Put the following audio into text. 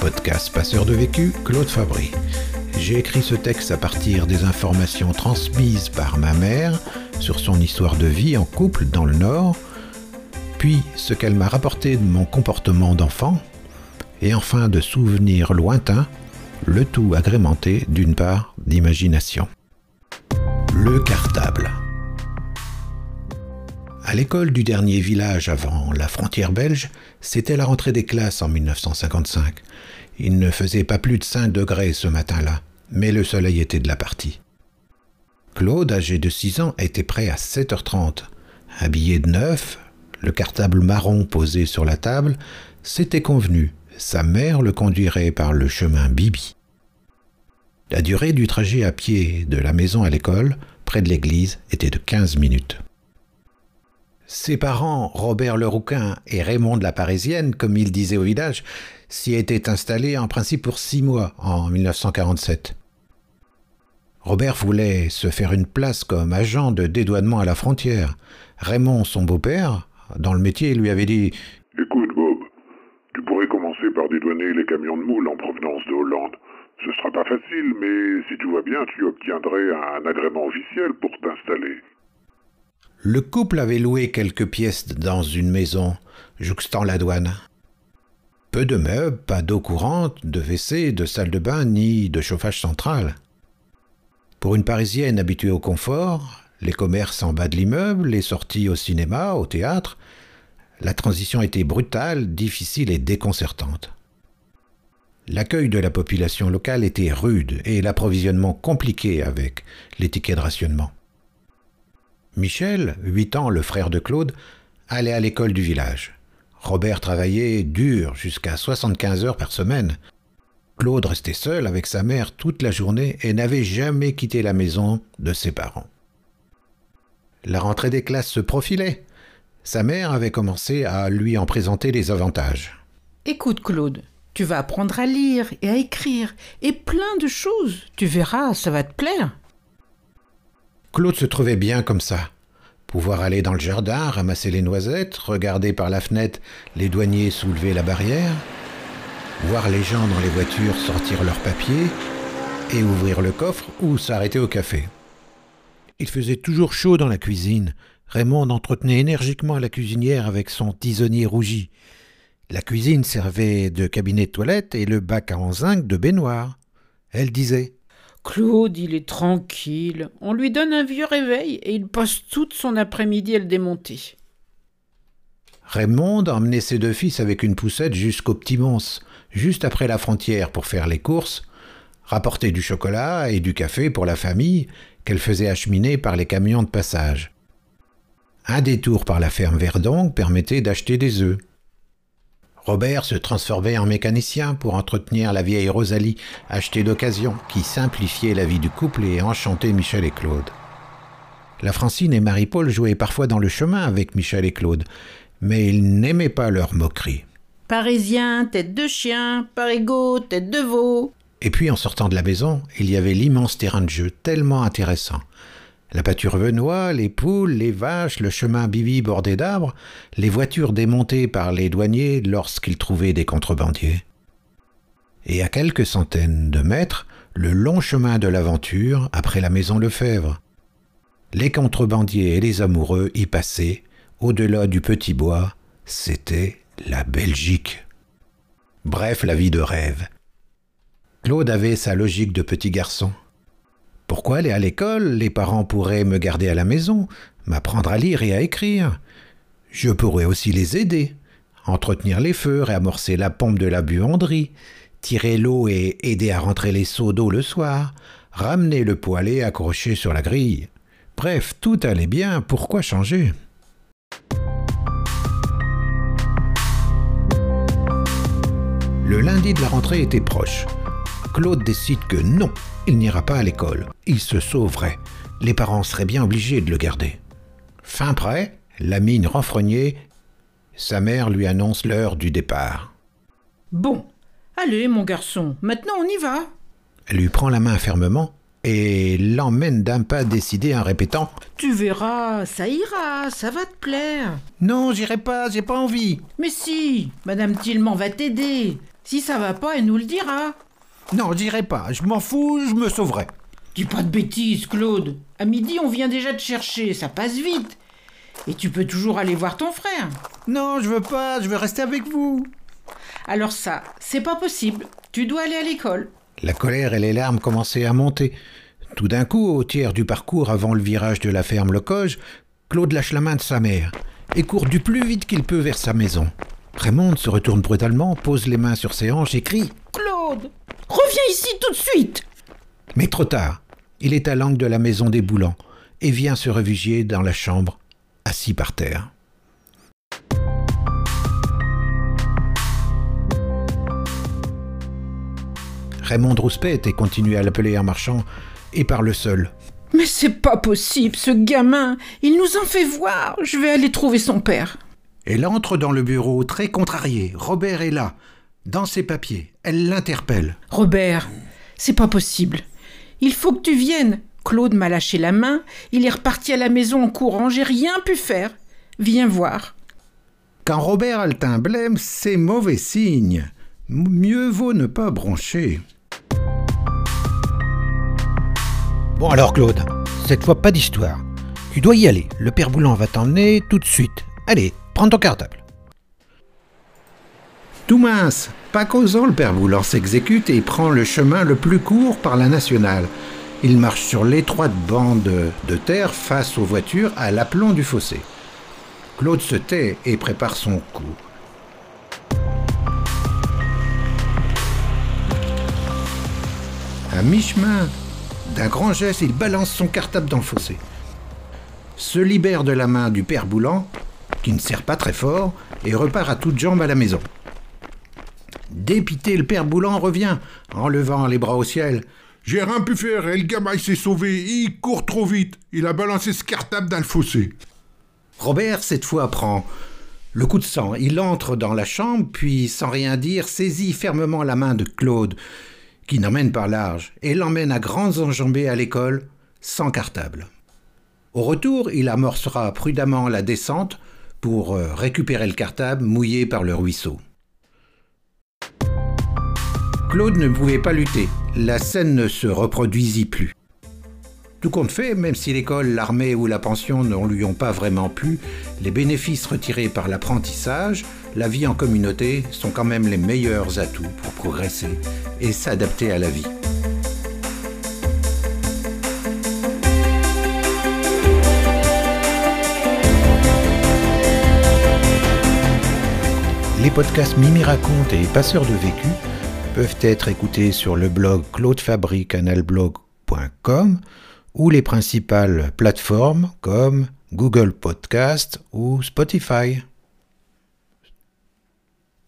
Podcast Passeur de vécu, Claude Fabry. J'ai écrit ce texte à partir des informations transmises par ma mère sur son histoire de vie en couple dans le Nord, puis ce qu'elle m'a rapporté de mon comportement d'enfant, et enfin de souvenirs lointains, le tout agrémenté d'une part d'imagination. Le cartable. À l'école du dernier village avant la frontière belge, c'était la rentrée des classes en 1955. Il ne faisait pas plus de 5 degrés ce matin-là, mais le soleil était de la partie. Claude, âgé de 6 ans, était prêt à 7h30. Habillé de neuf, le cartable marron posé sur la table, c'était convenu. Sa mère le conduirait par le chemin Bibi. La durée du trajet à pied de la maison à l'école, près de l'église, était de 15 minutes. Ses parents, Robert le Rouquin et Raymond de la Parisienne, comme il disait au village, s'y étaient installés en principe pour six mois en 1947. Robert voulait se faire une place comme agent de dédouanement à la frontière. Raymond, son beau-père, dans le métier, lui avait dit Écoute, Bob, tu pourrais commencer par dédouaner les camions de moules en provenance de Hollande. Ce sera pas facile, mais si tout va bien, tu obtiendrais un agrément officiel pour t'installer. Le couple avait loué quelques pièces dans une maison, jouxtant la douane. Peu de meubles, pas d'eau courante, de WC, de salle de bain, ni de chauffage central. Pour une Parisienne habituée au confort, les commerces en bas de l'immeuble, les sorties au cinéma, au théâtre, la transition était brutale, difficile et déconcertante. L'accueil de la population locale était rude et l'approvisionnement compliqué avec les tickets de rationnement. Michel, huit ans, le frère de Claude, allait à l'école du village. Robert travaillait dur jusqu'à 75 heures par semaine. Claude restait seul avec sa mère toute la journée et n'avait jamais quitté la maison de ses parents. La rentrée des classes se profilait. Sa mère avait commencé à lui en présenter les avantages. Écoute, Claude, tu vas apprendre à lire et à écrire, et plein de choses. Tu verras, ça va te plaire. Claude se trouvait bien comme ça. Pouvoir aller dans le jardin, ramasser les noisettes, regarder par la fenêtre les douaniers soulever la barrière, voir les gens dans les voitures sortir leurs papiers et ouvrir le coffre ou s'arrêter au café. Il faisait toujours chaud dans la cuisine. Raymond entretenait énergiquement la cuisinière avec son tisonnier rougi. La cuisine servait de cabinet de toilette et le bac à zinc de baignoire. Elle disait Claude, il est tranquille. On lui donne un vieux réveil et il passe toute son après-midi à le démonter. Raymond emmenait ses deux fils avec une poussette jusqu'au Petit Mons, juste après la frontière pour faire les courses, rapporter du chocolat et du café pour la famille qu'elle faisait acheminer par les camions de passage. Un détour par la ferme Verdon permettait d'acheter des œufs. Robert se transformait en mécanicien pour entretenir la vieille Rosalie, achetée d'occasion, qui simplifiait la vie du couple et enchantait Michel et Claude. La Francine et Marie-Paul jouaient parfois dans le chemin avec Michel et Claude, mais ils n'aimaient pas leur moquerie. Parisien, tête de chien, parigot, tête de veau. Et puis en sortant de la maison, il y avait l'immense terrain de jeu tellement intéressant. La pâture venois, les poules, les vaches, le chemin bibi bordé d'arbres, les voitures démontées par les douaniers lorsqu'ils trouvaient des contrebandiers. Et à quelques centaines de mètres, le long chemin de l'aventure après la maison Lefebvre. Les contrebandiers et les amoureux y passaient, au-delà du petit bois, c'était la Belgique. Bref, la vie de rêve. Claude avait sa logique de petit garçon. Pourquoi aller à l'école? Les parents pourraient me garder à la maison, m'apprendre à lire et à écrire. Je pourrais aussi les aider, entretenir les feux, réamorcer la pompe de la buanderie, tirer l'eau et aider à rentrer les seaux d'eau le soir, ramener le poêlé accroché sur la grille. Bref, tout allait bien, pourquoi changer? Le lundi de la rentrée était proche. Claude décide que non, il n'ira pas à l'école. Il se sauverait. Les parents seraient bien obligés de le garder. Fin prêt, la mine renfrognée, sa mère lui annonce l'heure du départ. Bon, allez, mon garçon, maintenant on y va. Elle lui prend la main fermement et l'emmène d'un pas décidé en répétant Tu verras, ça ira, ça va te plaire. Non, j'irai pas, j'ai pas envie. Mais si, Madame Tillman va t'aider. Si ça va pas, elle nous le dira. Non, j'irai pas. Je m'en fous, je me sauverai. Dis pas de bêtises, Claude. À midi, on vient déjà te chercher, ça passe vite. Et tu peux toujours aller voir ton frère. Non, je veux pas, je veux rester avec vous. Alors ça, c'est pas possible. Tu dois aller à l'école. La colère et les larmes commençaient à monter. Tout d'un coup, au tiers du parcours avant le virage de la ferme Locoge, Claude lâche la main de sa mère et court du plus vite qu'il peut vers sa maison. Raymond se retourne brutalement, pose les mains sur ses hanches et crie Claude, reviens ici tout de suite. Mais trop tard. Il est à l'angle de la maison des Boulans et vient se réfugier dans la chambre, assis par terre. Raymond rouspète et continue à l'appeler en marchant et parle seul. Mais c'est pas possible, ce gamin. Il nous en fait voir. Je vais aller trouver son père. Elle entre dans le bureau très contrariée. Robert est là, dans ses papiers. Elle l'interpelle. Robert, c'est pas possible. Il faut que tu viennes. Claude m'a lâché la main. Il est reparti à la maison en courant. J'ai rien pu faire. Viens voir. Quand Robert a le teint blême, c'est mauvais signe. Mieux vaut ne pas broncher. Bon alors Claude, cette fois pas d'histoire. Tu dois y aller. Le père Boulan va t'emmener tout de suite. Allez, prends ton cartable. Tout mince, pas causant, le père Boulan s'exécute et prend le chemin le plus court par la nationale. Il marche sur l'étroite bande de terre face aux voitures à l'aplomb du fossé. Claude se tait et prépare son coup. À mi-chemin, d'un grand geste, il balance son cartable dans le fossé. Se libère de la main du père Boulan, qui ne serre pas très fort, et repart à toutes jambes à la maison. Dépité, le père Boulan revient, en levant les bras au ciel. J'ai rien pu faire et le gamin s'est sauvé. Il court trop vite. Il a balancé ce cartable dans le fossé. Robert, cette fois, prend le coup de sang. Il entre dans la chambre, puis, sans rien dire, saisit fermement la main de Claude, qui n'emmène pas large, et l'emmène à grandes enjambées à l'école, sans cartable. Au retour, il amorcera prudemment la descente pour euh, récupérer le cartable mouillé par le ruisseau. Claude ne pouvait pas lutter. La scène ne se reproduisit plus. Tout compte fait, même si l'école, l'armée ou la pension ne lui ont pas vraiment plu, les bénéfices retirés par l'apprentissage, la vie en communauté sont quand même les meilleurs atouts pour progresser et s'adapter à la vie. Les podcasts Mimi raconte et Passeurs de vécu peuvent être écoutés sur le blog claudefabricanalblog.com ou les principales plateformes comme Google Podcast ou Spotify.